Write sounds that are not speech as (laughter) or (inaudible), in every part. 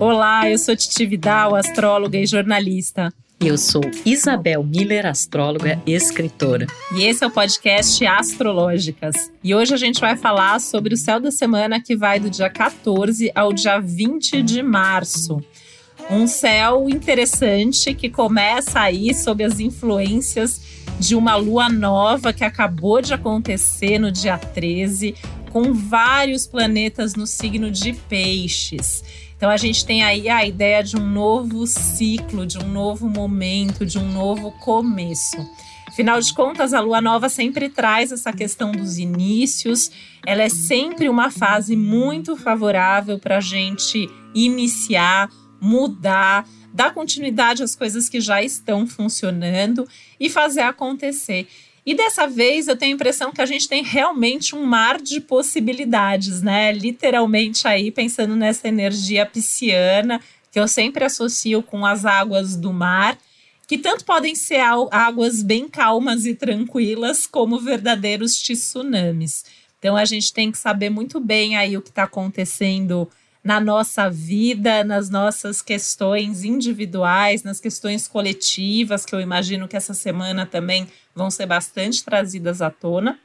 Olá, eu sou Titi Vidal, astróloga e jornalista. Eu sou Isabel Miller, astróloga e escritora. E esse é o podcast Astrológicas. E hoje a gente vai falar sobre o céu da semana que vai do dia 14 ao dia 20 de março. Um céu interessante que começa aí sob as influências de uma lua nova que acabou de acontecer no dia 13, com vários planetas no signo de Peixes. Então a gente tem aí a ideia de um novo ciclo, de um novo momento, de um novo começo. Afinal de contas, a lua nova sempre traz essa questão dos inícios. Ela é sempre uma fase muito favorável para a gente iniciar, mudar, dar continuidade às coisas que já estão funcionando e fazer acontecer. E dessa vez eu tenho a impressão que a gente tem realmente um mar de possibilidades, né? Literalmente aí pensando nessa energia pisciana, que eu sempre associo com as águas do mar, que tanto podem ser águas bem calmas e tranquilas, como verdadeiros tsunamis. Então a gente tem que saber muito bem aí o que está acontecendo na nossa vida, nas nossas questões individuais, nas questões coletivas, que eu imagino que essa semana também vão ser bastante trazidas à tona,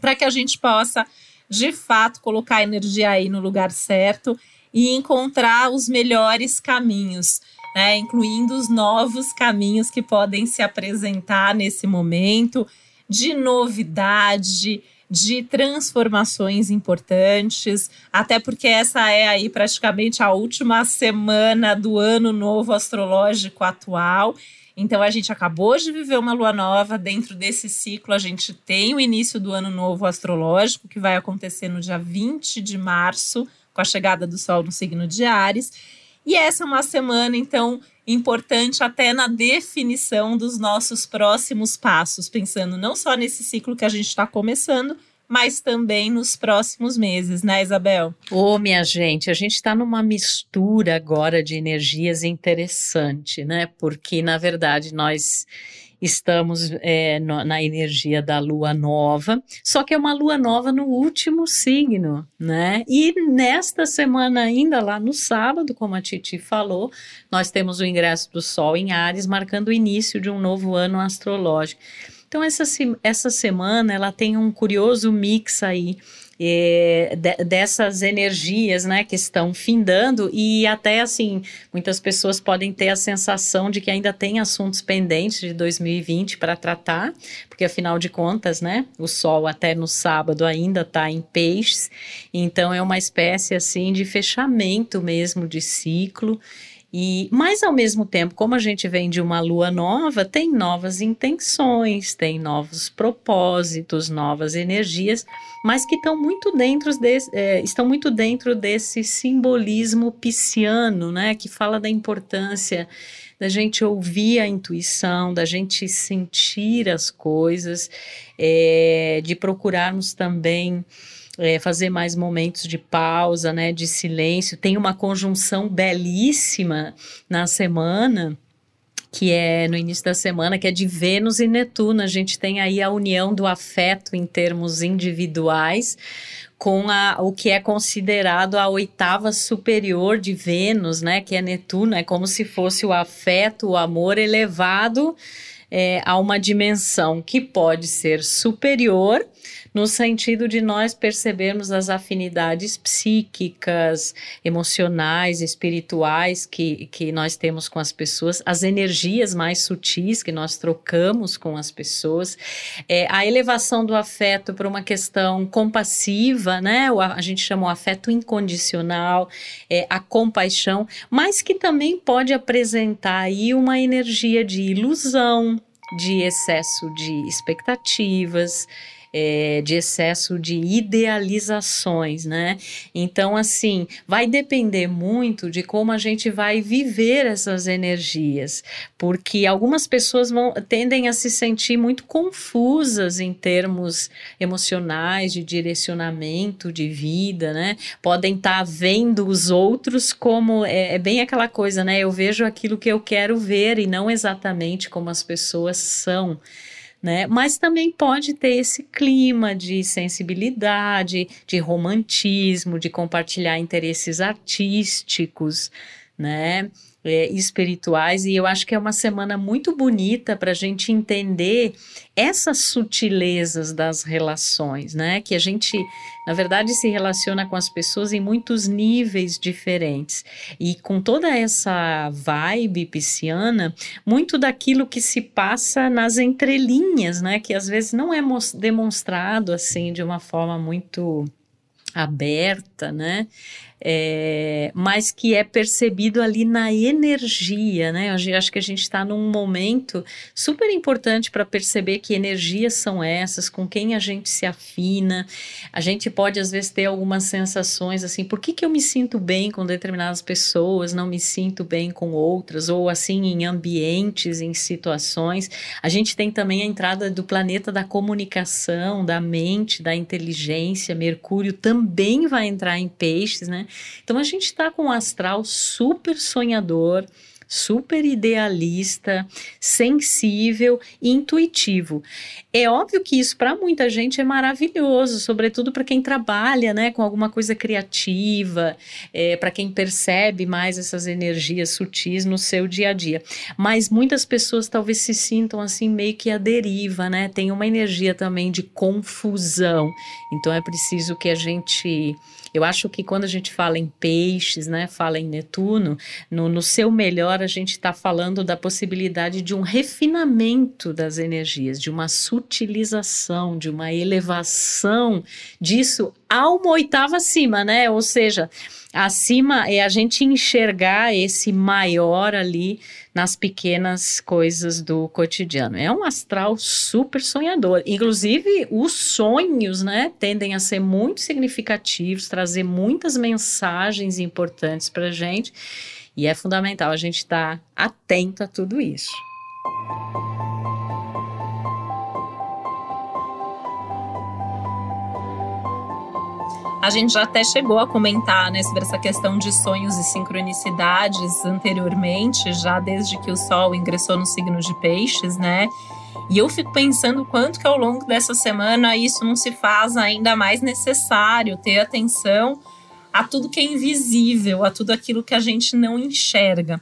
para que a gente possa, de fato, colocar a energia aí no lugar certo e encontrar os melhores caminhos, né? incluindo os novos caminhos que podem se apresentar nesse momento de novidade, de transformações importantes, até porque essa é aí praticamente a última semana do ano novo astrológico atual. Então a gente acabou de viver uma lua nova, dentro desse ciclo a gente tem o início do ano novo astrológico, que vai acontecer no dia 20 de março, com a chegada do sol no signo de Ares. E essa é uma semana, então, importante até na definição dos nossos próximos passos, pensando não só nesse ciclo que a gente está começando, mas também nos próximos meses, né, Isabel? Ô, oh, minha gente, a gente está numa mistura agora de energias interessante, né? Porque, na verdade, nós estamos é, na energia da lua nova, só que é uma lua nova no último signo, né? E nesta semana, ainda lá no sábado, como a Titi falou, nós temos o ingresso do Sol em Ares, marcando o início de um novo ano astrológico. Então, essa, essa semana ela tem um curioso mix aí é, de, dessas energias, né, que estão findando e até assim, muitas pessoas podem ter a sensação de que ainda tem assuntos pendentes de 2020 para tratar, porque afinal de contas, né, o sol até no sábado ainda está em peixes, então é uma espécie assim de fechamento mesmo de ciclo. E, mas ao mesmo tempo, como a gente vem de uma lua nova, tem novas intenções, tem novos propósitos, novas energias, mas que estão muito dentro desse, é, estão muito dentro desse simbolismo pisciano, né? Que fala da importância da gente ouvir a intuição, da gente sentir as coisas, é, de procurarmos também é, fazer mais momentos de pausa, né, de silêncio. Tem uma conjunção belíssima na semana que é no início da semana, que é de Vênus e Netuno. A gente tem aí a união do afeto em termos individuais com a, o que é considerado a oitava superior de Vênus, né? Que é Netuno, é como se fosse o afeto, o amor elevado é, a uma dimensão que pode ser superior no sentido de nós percebermos as afinidades psíquicas, emocionais, espirituais que, que nós temos com as pessoas, as energias mais sutis que nós trocamos com as pessoas, é, a elevação do afeto para uma questão compassiva, né? O, a gente chama o afeto incondicional, é, a compaixão, mas que também pode apresentar aí uma energia de ilusão, de excesso de expectativas, é, de excesso de idealizações, né? Então, assim, vai depender muito de como a gente vai viver essas energias, porque algumas pessoas vão, tendem a se sentir muito confusas em termos emocionais, de direcionamento de vida, né? Podem estar tá vendo os outros como é, é bem aquela coisa, né? Eu vejo aquilo que eu quero ver e não exatamente como as pessoas são né? Mas também pode ter esse clima de sensibilidade, de romantismo, de compartilhar interesses artísticos, né? É, espirituais, e eu acho que é uma semana muito bonita para a gente entender essas sutilezas das relações, né? Que a gente, na verdade, se relaciona com as pessoas em muitos níveis diferentes. E com toda essa vibe pisciana, muito daquilo que se passa nas entrelinhas, né? Que às vezes não é demonstrado assim de uma forma muito aberta, né? É, mas que é percebido ali na energia, né? Eu acho que a gente está num momento super importante para perceber que energias são essas, com quem a gente se afina. A gente pode, às vezes, ter algumas sensações assim: por que, que eu me sinto bem com determinadas pessoas, não me sinto bem com outras, ou assim, em ambientes, em situações. A gente tem também a entrada do planeta da comunicação, da mente, da inteligência. Mercúrio também vai entrar em peixes, né? Então a gente está com um astral super sonhador, super idealista, sensível e intuitivo. É óbvio que isso para muita gente é maravilhoso, sobretudo para quem trabalha, né, com alguma coisa criativa, é, para quem percebe mais essas energias sutis no seu dia a dia. Mas muitas pessoas talvez se sintam assim meio que à deriva, né? Tem uma energia também de confusão. Então é preciso que a gente eu acho que quando a gente fala em peixes, né, fala em Netuno, no, no seu melhor a gente está falando da possibilidade de um refinamento das energias, de uma sutilização, de uma elevação disso a uma oitava acima, né? Ou seja, acima é a gente enxergar esse maior ali nas pequenas coisas do cotidiano. É um astral super sonhador. Inclusive, os sonhos, né, tendem a ser muito significativos, trazer muitas mensagens importantes para gente. E é fundamental a gente estar tá atento a tudo isso. A gente já até chegou a comentar né, sobre essa questão de sonhos e sincronicidades anteriormente, já desde que o Sol ingressou no signo de Peixes, né? E eu fico pensando quanto que ao longo dessa semana isso não se faz ainda mais necessário ter atenção a tudo que é invisível, a tudo aquilo que a gente não enxerga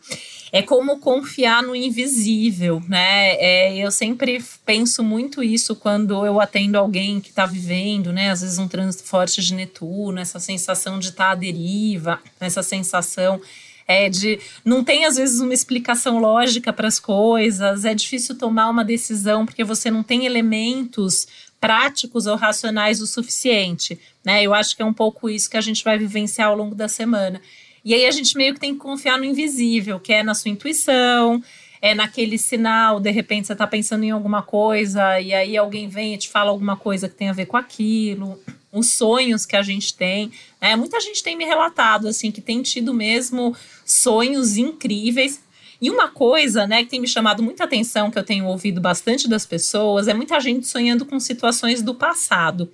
é como confiar no invisível, né? É, eu sempre penso muito isso quando eu atendo alguém que está vivendo, né? Às vezes um trânsito forte de Netuno, essa sensação de estar tá à deriva, essa sensação é de não tem às vezes uma explicação lógica para as coisas, é difícil tomar uma decisão porque você não tem elementos práticos ou racionais o suficiente, né? Eu acho que é um pouco isso que a gente vai vivenciar ao longo da semana. E aí a gente meio que tem que confiar no invisível, que é na sua intuição, é naquele sinal, de repente você está pensando em alguma coisa e aí alguém vem e te fala alguma coisa que tem a ver com aquilo, os sonhos que a gente tem. Né? Muita gente tem me relatado assim que tem tido mesmo sonhos incríveis. E uma coisa, né, que tem me chamado muita atenção, que eu tenho ouvido bastante das pessoas, é muita gente sonhando com situações do passado.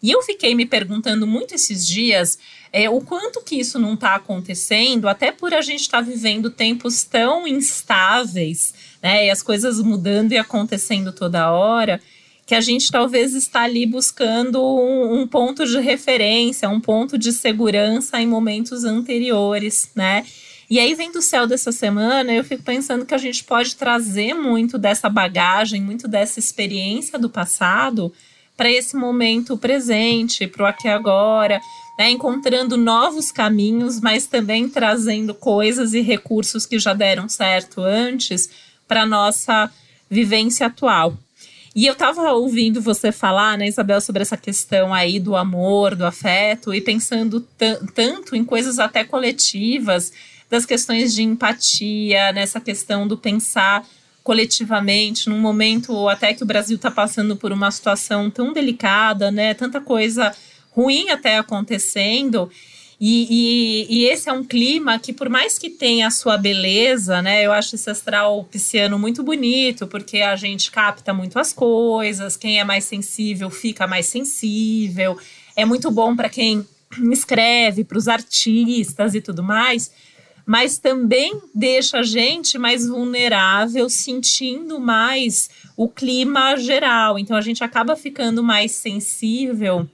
E eu fiquei me perguntando muito esses dias é, o quanto que isso não está acontecendo, até por a gente estar tá vivendo tempos tão instáveis, né? E as coisas mudando e acontecendo toda hora, que a gente talvez está ali buscando um, um ponto de referência, um ponto de segurança em momentos anteriores, né? E aí, vem do céu dessa semana, eu fico pensando que a gente pode trazer muito dessa bagagem, muito dessa experiência do passado para esse momento presente, para o aqui agora, né? encontrando novos caminhos, mas também trazendo coisas e recursos que já deram certo antes para nossa vivência atual. E eu estava ouvindo você falar, né, Isabel, sobre essa questão aí do amor, do afeto, e pensando tanto em coisas até coletivas, das questões de empatia, nessa questão do pensar coletivamente, num momento até que o Brasil está passando por uma situação tão delicada, né? Tanta coisa ruim até acontecendo. E, e, e, esse é um clima que, por mais que tenha a sua beleza, né? Eu acho esse astral pisciano muito bonito, porque a gente capta muito as coisas, quem é mais sensível fica mais sensível. É muito bom para quem escreve, para os artistas e tudo mais mas também deixa a gente mais vulnerável, sentindo mais o clima geral. Então a gente acaba ficando mais sensível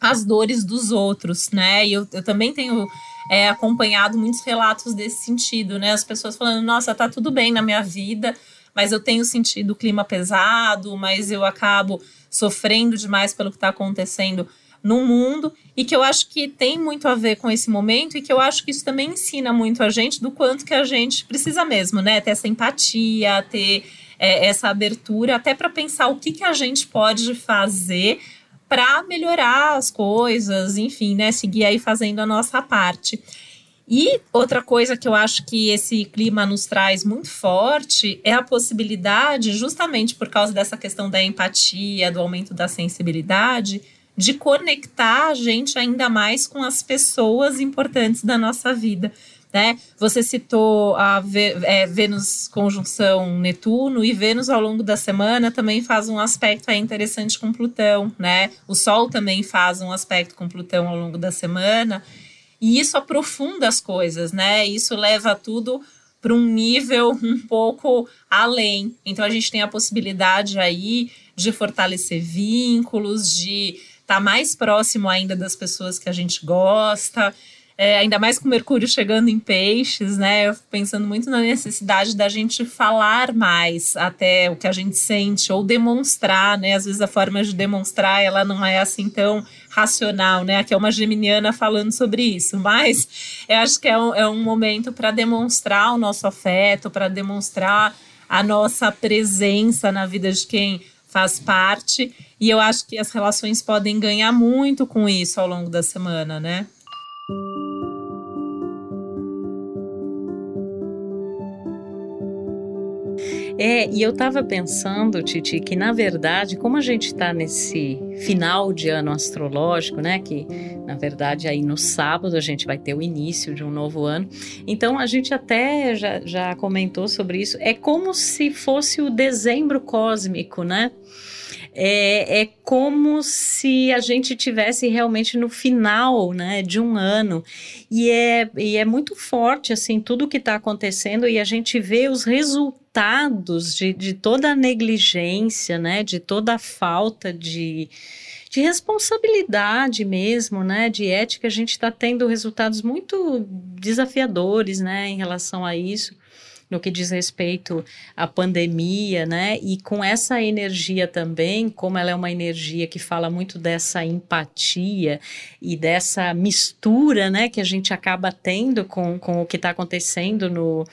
às dores dos outros, né? E eu, eu também tenho é, acompanhado muitos relatos desse sentido, né? As pessoas falando, nossa, tá tudo bem na minha vida, mas eu tenho sentido o clima pesado, mas eu acabo sofrendo demais pelo que está acontecendo no mundo e que eu acho que tem muito a ver com esse momento e que eu acho que isso também ensina muito a gente do quanto que a gente precisa mesmo, né? Ter essa empatia, ter é, essa abertura, até para pensar o que, que a gente pode fazer para melhorar as coisas, enfim, né? Seguir aí fazendo a nossa parte. E outra coisa que eu acho que esse clima nos traz muito forte é a possibilidade, justamente por causa dessa questão da empatia, do aumento da sensibilidade, de conectar a gente ainda mais com as pessoas importantes da nossa vida. Né? Você citou a é, Vênus conjunção Netuno e Vênus ao longo da semana também faz um aspecto interessante com Plutão, né? O Sol também faz um aspecto com Plutão ao longo da semana e isso aprofunda as coisas, né? Isso leva tudo para um nível um pouco além. Então a gente tem a possibilidade aí de fortalecer vínculos, de estar tá mais próximo ainda das pessoas que a gente gosta. É, ainda mais com Mercúrio chegando em peixes, né? Eu fico pensando muito na necessidade da gente falar mais até o que a gente sente, ou demonstrar, né? Às vezes a forma de demonstrar ela não é assim tão racional, né? Aqui é uma geminiana falando sobre isso, mas eu acho que é um, é um momento para demonstrar o nosso afeto, para demonstrar a nossa presença na vida de quem faz parte. E eu acho que as relações podem ganhar muito com isso ao longo da semana, né? É, e eu estava pensando, Titi, que na verdade, como a gente está nesse final de ano astrológico, né? Que na verdade aí no sábado a gente vai ter o início de um novo ano. Então a gente até já, já comentou sobre isso. É como se fosse o dezembro cósmico, né? É, é como se a gente tivesse realmente no final né, de um ano. E é, e é muito forte, assim, tudo que está acontecendo e a gente vê os resultados de, de toda a negligência, né, de toda a falta de, de responsabilidade mesmo, né, de ética, a gente está tendo resultados muito desafiadores, né, em relação a isso no que diz respeito à pandemia, né? E com essa energia também, como ela é uma energia que fala muito dessa empatia e dessa mistura, né, que a gente acaba tendo com, com o que está acontecendo no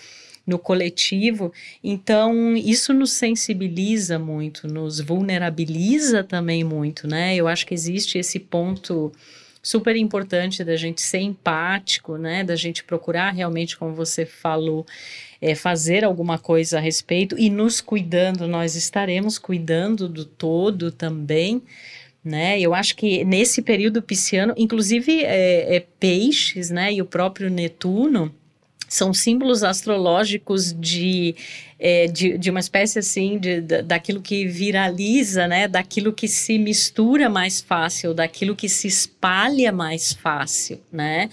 no coletivo. Então, isso nos sensibiliza muito, nos vulnerabiliza também muito, né? Eu acho que existe esse ponto super importante da gente ser empático, né? Da gente procurar realmente, como você falou, é, fazer alguma coisa a respeito e nos cuidando, nós estaremos cuidando do todo também. Né? Eu acho que nesse período pisciano, inclusive é, é, peixes, né, e o próprio Netuno, são símbolos astrológicos de, é, de, de, uma espécie assim, de, de, daquilo que viraliza, né? daquilo que se mistura mais fácil, daquilo que se espalha mais fácil. Né?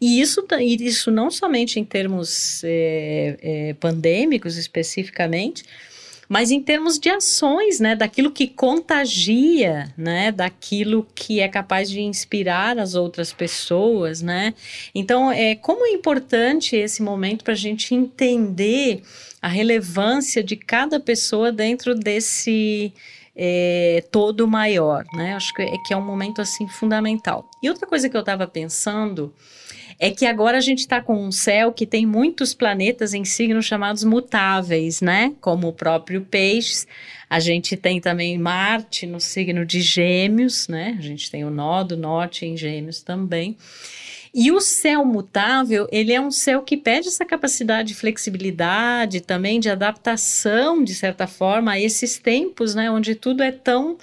E isso, isso não somente em termos é, é, pandêmicos especificamente, mas em termos de ações, né, daquilo que contagia, né, daquilo que é capaz de inspirar as outras pessoas, né. Então, é como é importante esse momento para a gente entender a relevância de cada pessoa dentro desse é, todo maior, né? Acho que é, que é um momento assim fundamental. E outra coisa que eu estava pensando é que agora a gente está com um céu que tem muitos planetas em signos chamados mutáveis, né? Como o próprio Peixes. A gente tem também Marte no signo de Gêmeos, né? A gente tem o nó do norte em Gêmeos também. E o céu mutável, ele é um céu que pede essa capacidade de flexibilidade, também de adaptação, de certa forma, a esses tempos, né, onde tudo é tão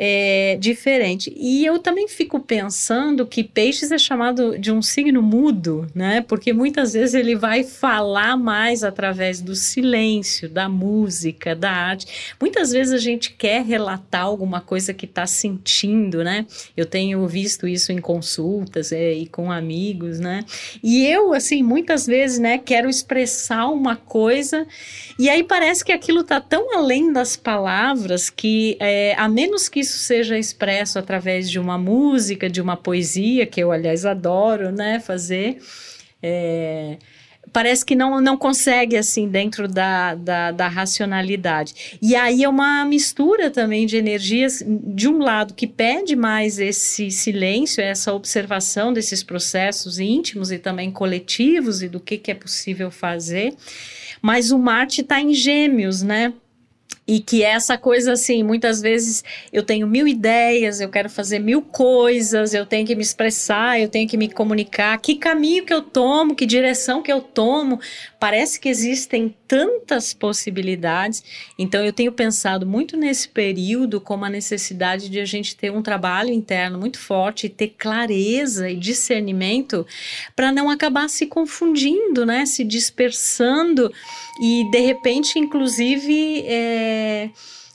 é, diferente. E eu também fico pensando que peixes é chamado de um signo mudo, né? Porque muitas vezes ele vai falar mais através do silêncio, da música, da arte. Muitas vezes a gente quer relatar alguma coisa que está sentindo, né? Eu tenho visto isso em consultas é, e com amigos, né? E eu, assim, muitas vezes, né, quero expressar uma coisa e aí parece que aquilo está tão além das palavras que, é, a menos que isso seja expresso através de uma música, de uma poesia, que eu, aliás, adoro né, fazer. É, parece que não, não consegue, assim, dentro da, da, da, racionalidade. E aí é uma mistura também de energias, de um lado, que pede mais esse silêncio, essa observação desses processos íntimos e também coletivos e do que, que é possível fazer. Mas o Marte está em gêmeos, né? E que é essa coisa assim, muitas vezes eu tenho mil ideias, eu quero fazer mil coisas, eu tenho que me expressar, eu tenho que me comunicar, que caminho que eu tomo, que direção que eu tomo. Parece que existem tantas possibilidades. Então eu tenho pensado muito nesse período como a necessidade de a gente ter um trabalho interno muito forte e ter clareza e discernimento para não acabar se confundindo, né, se dispersando e de repente, inclusive, é,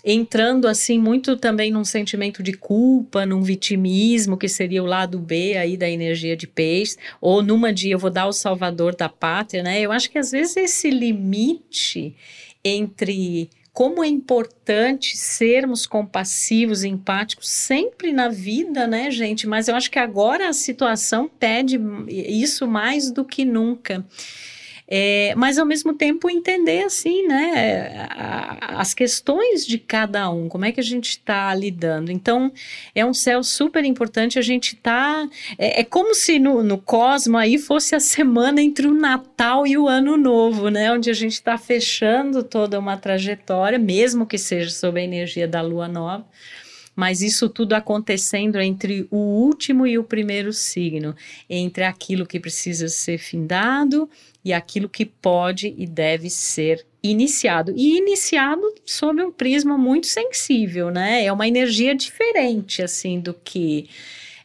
entrando assim muito também num sentimento de culpa, num vitimismo, que seria o lado B aí da energia de peixe, ou numa dia eu vou dar o salvador da pátria, né? Eu acho que às vezes esse limite entre como é importante sermos compassivos empáticos sempre na vida, né, gente? Mas eu acho que agora a situação pede isso mais do que nunca. É, mas ao mesmo tempo entender assim, né, as questões de cada um, como é que a gente está lidando. Então é um céu super importante. A gente tá é, é como se no, no Cosmo aí fosse a semana entre o Natal e o Ano Novo, né, onde a gente está fechando toda uma trajetória, mesmo que seja sob a energia da Lua Nova mas isso tudo acontecendo entre o último e o primeiro signo, entre aquilo que precisa ser findado e aquilo que pode e deve ser iniciado. E iniciado sob um prisma muito sensível, né? É uma energia diferente, assim, do que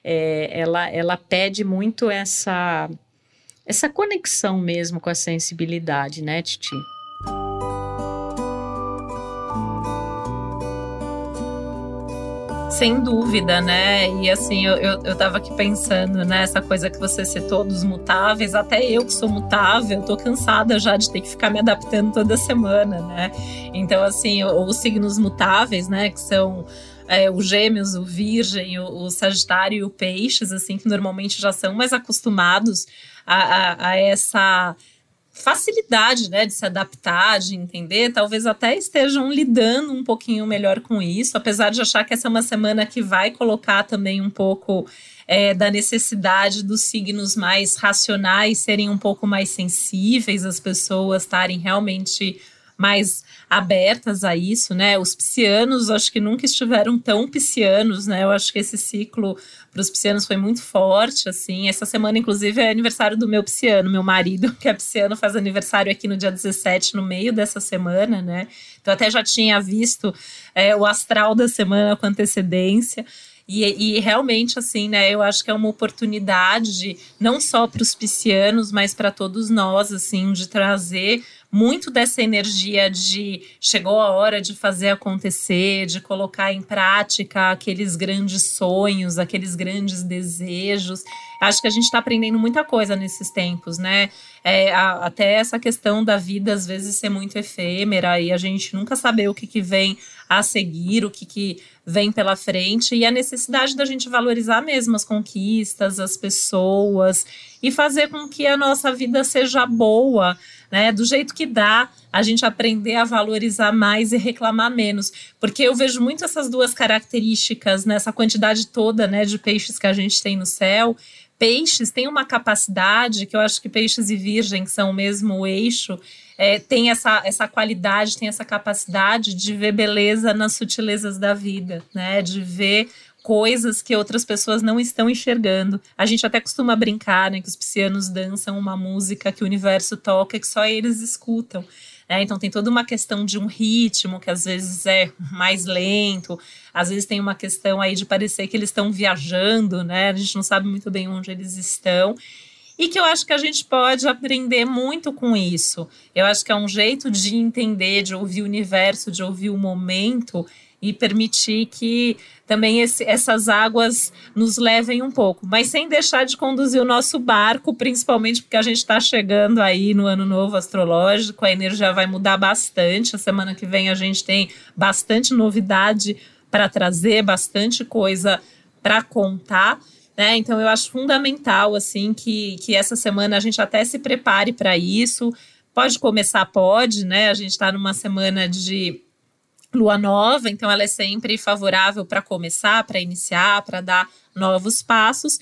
é, ela, ela pede muito essa, essa conexão mesmo com a sensibilidade, né, Titi? Sem dúvida, né? E assim, eu, eu, eu tava aqui pensando né? coisa que você citou dos mutáveis, até eu que sou mutável, tô cansada já de ter que ficar me adaptando toda semana, né? Então, assim, os signos mutáveis, né, que são é, o Gêmeos, o Virgem, o, o, Sagitário e o Peixes, assim, que normalmente já são mais acostumados a, a, a essa facilidade, né, de se adaptar, de entender, talvez até estejam lidando um pouquinho melhor com isso, apesar de achar que essa é uma semana que vai colocar também um pouco é, da necessidade dos signos mais racionais serem um pouco mais sensíveis, as pessoas estarem realmente mais abertas a isso, né? Os piscianos, acho que nunca estiveram tão piscianos, né? Eu acho que esse ciclo para os piscianos foi muito forte, assim. Essa semana, inclusive, é aniversário do meu pisciano, meu marido, (laughs) que é pisciano, faz aniversário aqui no dia 17, no meio dessa semana, né? Então, até já tinha visto é, o astral da semana com antecedência. E, e, realmente, assim, né, eu acho que é uma oportunidade, não só para os piscianos, mas para todos nós, assim, de trazer muito dessa energia de chegou a hora de fazer acontecer, de colocar em prática aqueles grandes sonhos, aqueles grandes desejos. Acho que a gente está aprendendo muita coisa nesses tempos, né? É, a, até essa questão da vida às vezes ser muito efêmera e a gente nunca saber o que, que vem a seguir, o que, que vem pela frente e a necessidade da gente valorizar mesmo as conquistas, as pessoas e fazer com que a nossa vida seja boa né? Do jeito que dá, a gente aprender a valorizar mais e reclamar menos. Porque eu vejo muito essas duas características nessa quantidade toda, né, de peixes que a gente tem no céu. Peixes têm uma capacidade que eu acho que peixes e virgem, que são o mesmo eixo, é, tem essa, essa qualidade, tem essa capacidade de ver beleza nas sutilezas da vida, né? De ver coisas que outras pessoas não estão enxergando. A gente até costuma brincar, né, que os piscianos dançam uma música que o universo toca que só eles escutam. Né? Então tem toda uma questão de um ritmo que às vezes é mais lento, às vezes tem uma questão aí de parecer que eles estão viajando, né? A gente não sabe muito bem onde eles estão. E que eu acho que a gente pode aprender muito com isso. Eu acho que é um jeito de entender, de ouvir o universo, de ouvir o momento e permitir que também esse, essas águas nos levem um pouco, mas sem deixar de conduzir o nosso barco, principalmente porque a gente está chegando aí no ano novo astrológico, a energia vai mudar bastante. A semana que vem a gente tem bastante novidade para trazer bastante coisa para contar. Né? Então eu acho fundamental assim que, que essa semana a gente até se prepare para isso. Pode começar, pode, né? A gente está numa semana de lua nova, então ela é sempre favorável para começar, para iniciar, para dar novos passos.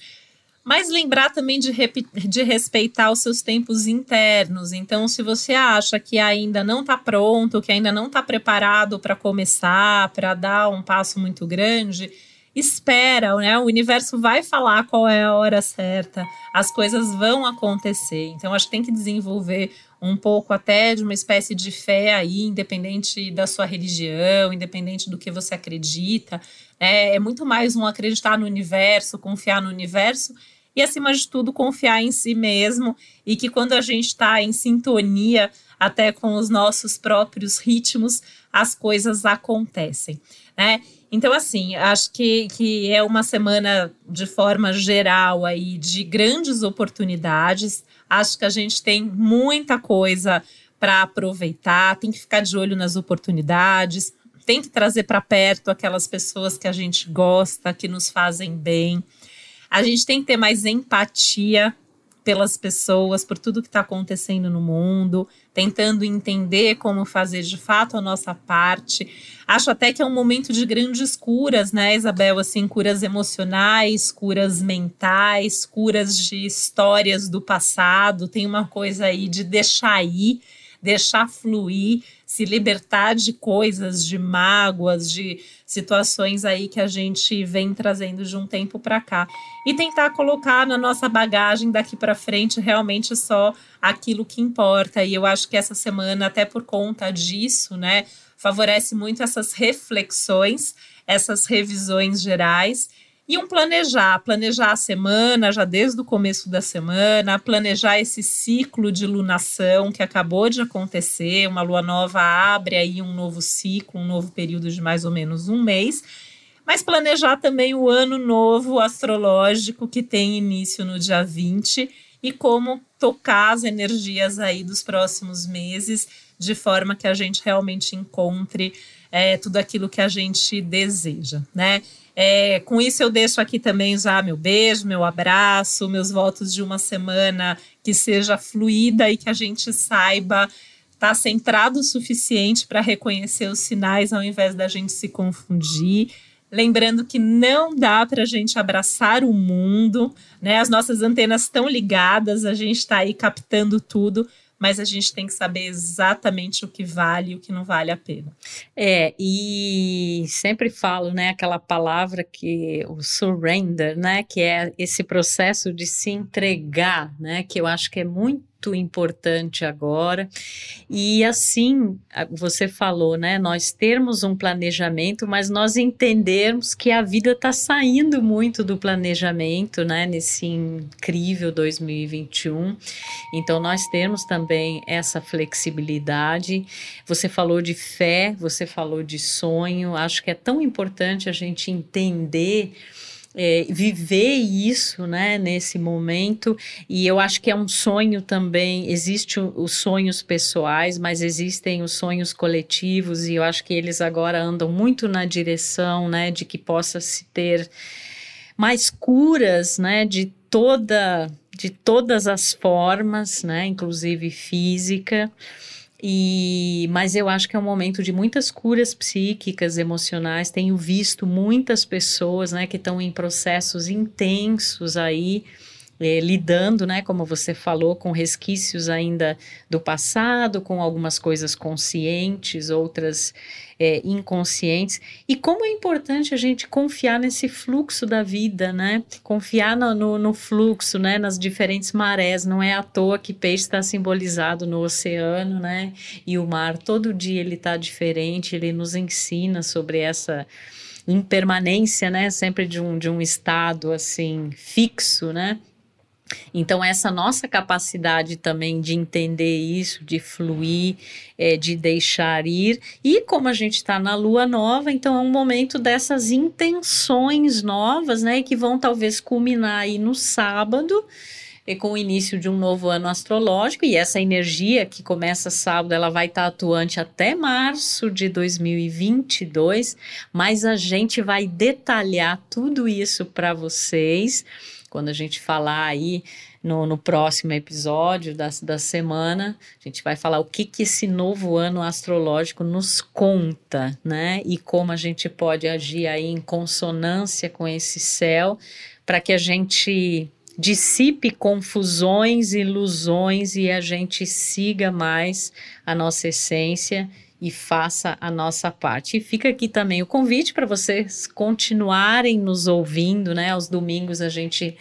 Mas lembrar também de, de respeitar os seus tempos internos. Então, se você acha que ainda não está pronto, que ainda não está preparado para começar, para dar um passo muito grande, espera, né? O universo vai falar qual é a hora certa, as coisas vão acontecer. Então, acho que tem que desenvolver um pouco até de uma espécie de fé aí, independente da sua religião, independente do que você acredita. É, é muito mais um acreditar no universo, confiar no universo e, acima de tudo, confiar em si mesmo e que quando a gente está em sintonia até com os nossos próprios ritmos, as coisas acontecem, né? Então, assim, acho que, que é uma semana de forma geral aí de grandes oportunidades. Acho que a gente tem muita coisa para aproveitar, tem que ficar de olho nas oportunidades, tem que trazer para perto aquelas pessoas que a gente gosta, que nos fazem bem. A gente tem que ter mais empatia pelas pessoas, por tudo que está acontecendo no mundo, tentando entender como fazer de fato a nossa parte. Acho até que é um momento de grandes curas, né, Isabel? Assim, curas emocionais, curas mentais, curas de histórias do passado. Tem uma coisa aí de deixar ir, deixar fluir, se libertar de coisas, de mágoas, de situações aí que a gente vem trazendo de um tempo para cá e tentar colocar na nossa bagagem daqui para frente realmente só aquilo que importa. E eu acho que essa semana, até por conta disso, né, favorece muito essas reflexões, essas revisões gerais e um planejar, planejar a semana, já desde o começo da semana, planejar esse ciclo de lunação que acabou de acontecer, uma lua nova abre aí um novo ciclo, um novo período de mais ou menos um mês, mas planejar também o ano novo astrológico que tem início no dia 20 e como tocar as energias aí dos próximos meses de forma que a gente realmente encontre é, tudo aquilo que a gente deseja, né? É, com isso, eu deixo aqui também já meu beijo, meu abraço, meus votos de uma semana que seja fluida e que a gente saiba estar tá centrado o suficiente para reconhecer os sinais ao invés da gente se confundir. Lembrando que não dá para a gente abraçar o mundo, né? As nossas antenas estão ligadas, a gente está aí captando tudo, mas a gente tem que saber exatamente o que vale e o que não vale a pena. É, e sempre falo, né, aquela palavra que o surrender, né, que é esse processo de se entregar, né, que eu acho que é muito muito importante agora. E assim, você falou, né? Nós termos um planejamento, mas nós entendermos que a vida está saindo muito do planejamento, né? Nesse incrível 2021. Então, nós temos também essa flexibilidade. Você falou de fé, você falou de sonho. Acho que é tão importante a gente entender é, viver isso, né, nesse momento. E eu acho que é um sonho também. Existe os sonhos pessoais, mas existem os sonhos coletivos. E eu acho que eles agora andam muito na direção, né, de que possa se ter mais curas, né, de toda de todas as formas, né, inclusive física. E, mas eu acho que é um momento de muitas curas psíquicas, emocionais. Tenho visto muitas pessoas, né, que estão em processos intensos aí, eh, lidando, né, como você falou, com resquícios ainda do passado, com algumas coisas conscientes, outras é, inconscientes. E como é importante a gente confiar nesse fluxo da vida, né? Confiar no, no, no fluxo, né? Nas diferentes marés. Não é à toa que peixe está simbolizado no oceano, né? E o mar, todo dia ele está diferente, ele nos ensina sobre essa impermanência, né? Sempre de um, de um estado assim fixo, né? Então, essa nossa capacidade também de entender isso, de fluir, é, de deixar ir, e como a gente está na lua nova, então é um momento dessas intenções novas, né, que vão talvez culminar aí no sábado, e com o início de um novo ano astrológico. E essa energia que começa sábado, ela vai estar atuante até março de 2022, mas a gente vai detalhar tudo isso para vocês quando a gente falar aí no, no, próximo episódio da, da semana, a gente vai falar o que, que esse novo ano astrológico nos conta, né? E como a gente pode agir aí em consonância com esse céu para que a gente dissipe confusões, ilusões e a gente siga mais a nossa essência e faça a nossa parte. E fica aqui também o convite para vocês continuarem nos ouvindo, né? Aos domingos a gente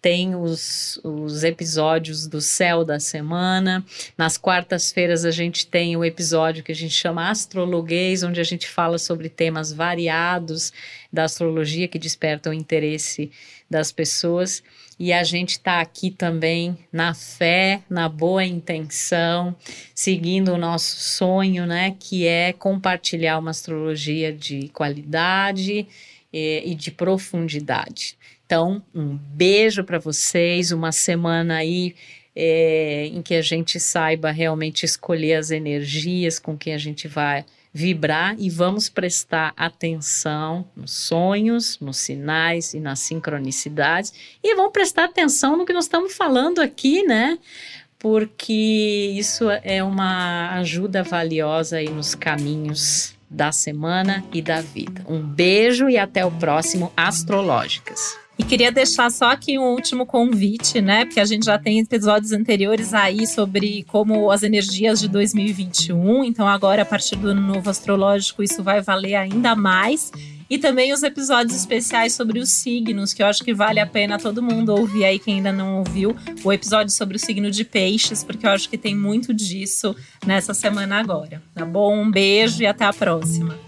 tem os, os episódios do Céu da Semana. Nas quartas-feiras a gente tem o episódio que a gente chama Astrologuês, onde a gente fala sobre temas variados da astrologia que despertam o interesse das pessoas. E a gente está aqui também na fé, na boa intenção, seguindo o nosso sonho, né? Que é compartilhar uma astrologia de qualidade e, e de profundidade. Então, um beijo para vocês, uma semana aí é, em que a gente saiba realmente escolher as energias com que a gente vai vibrar e vamos prestar atenção nos sonhos, nos sinais e nas sincronicidades e vamos prestar atenção no que nós estamos falando aqui, né? Porque isso é uma ajuda valiosa aí nos caminhos da semana e da vida. Um beijo e até o próximo Astrológicas. E queria deixar só aqui um último convite, né? Porque a gente já tem episódios anteriores aí sobre como as energias de 2021. Então, agora, a partir do ano novo astrológico, isso vai valer ainda mais. E também os episódios especiais sobre os signos, que eu acho que vale a pena todo mundo ouvir aí, quem ainda não ouviu, o episódio sobre o signo de peixes, porque eu acho que tem muito disso nessa semana agora. Tá bom? Um beijo e até a próxima.